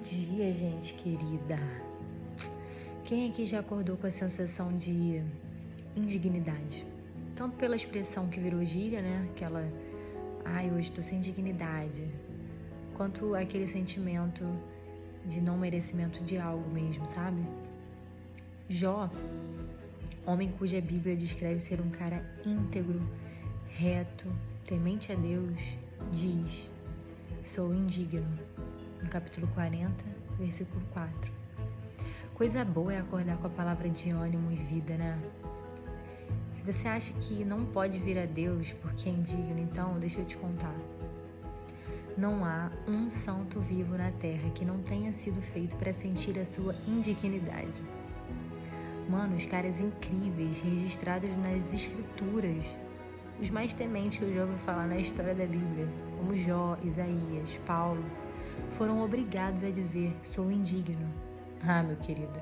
dia, gente querida. Quem aqui já acordou com a sensação de indignidade? Tanto pela expressão que virou gíria, né? Aquela, ai, hoje tô sem dignidade. Quanto aquele sentimento de não merecimento de algo mesmo, sabe? Jó, homem cuja Bíblia descreve ser um cara íntegro, reto, temente a Deus, diz: Sou indigno no capítulo 40, versículo 4. Coisa boa é acordar com a palavra de ânimo e vida, né? Se você acha que não pode vir a Deus porque é indigno, então deixa eu te contar. Não há um santo vivo na terra que não tenha sido feito para sentir a sua indignidade. Mano, os caras incríveis registrados nas escrituras, os mais tementes que eu já ouvi falar na história da Bíblia, como Jó, Isaías, Paulo, foram obrigados a dizer: sou indigno. Ah, meu querido,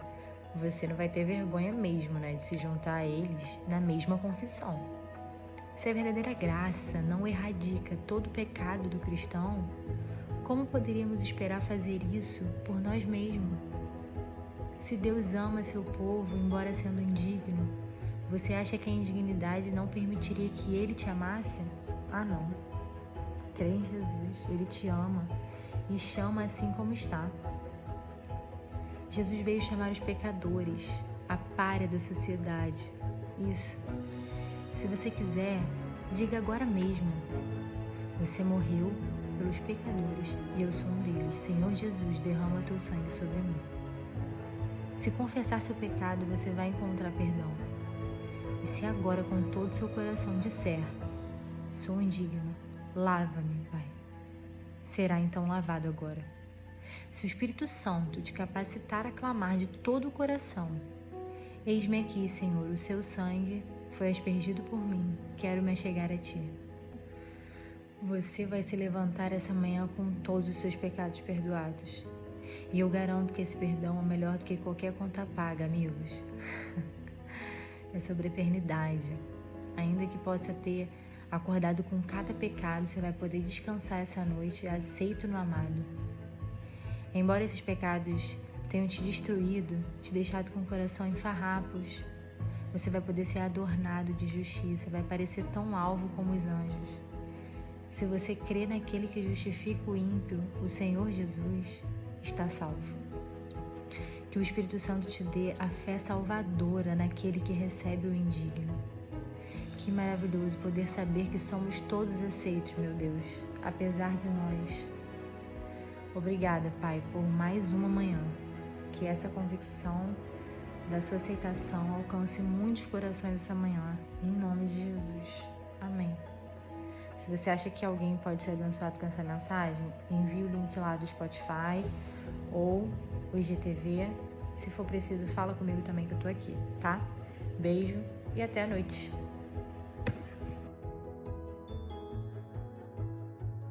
você não vai ter vergonha mesmo, né, de se juntar a eles na mesma confissão. Se a verdadeira graça não erradica todo pecado do cristão, como poderíamos esperar fazer isso por nós mesmos? Se Deus ama seu povo, embora sendo indigno, você acha que a indignidade não permitiria que ele te amasse? Ah, não. Crê em Jesus, ele te ama e chama assim como está. Jesus veio chamar os pecadores, a párea da sociedade. Isso. Se você quiser, diga agora mesmo. Você morreu pelos pecadores e eu sou um deles. Senhor Jesus, derrama teu sangue sobre mim. Se confessar seu pecado, você vai encontrar perdão. E se agora com todo seu coração disser: Sou indigno, lava-me, Pai será então lavado agora. Se o Espírito Santo te capacitar a clamar de todo o coração, Eis-me aqui, Senhor, o seu sangue foi aspergido por mim, quero me achegar a ti. Você vai se levantar essa manhã com todos os seus pecados perdoados. E eu garanto que esse perdão é melhor do que qualquer conta paga, amigos. é sobre eternidade. Ainda que possa ter Acordado com cada pecado, você vai poder descansar essa noite, aceito no amado. Embora esses pecados tenham te destruído, te deixado com o coração em farrapos, você vai poder ser adornado de justiça, vai parecer tão alvo como os anjos. Se você crê naquele que justifica o ímpio, o Senhor Jesus, está salvo. Que o Espírito Santo te dê a fé salvadora naquele que recebe o indigno. Que maravilhoso poder saber que somos todos aceitos, meu Deus, apesar de nós. Obrigada, Pai, por mais uma manhã. Que essa convicção da sua aceitação alcance muitos corações essa manhã, em nome de Jesus. Amém. Se você acha que alguém pode ser abençoado com essa mensagem, envie o link lá do Spotify ou o IGTV. Se for preciso, fala comigo também que eu tô aqui, tá? Beijo e até a noite.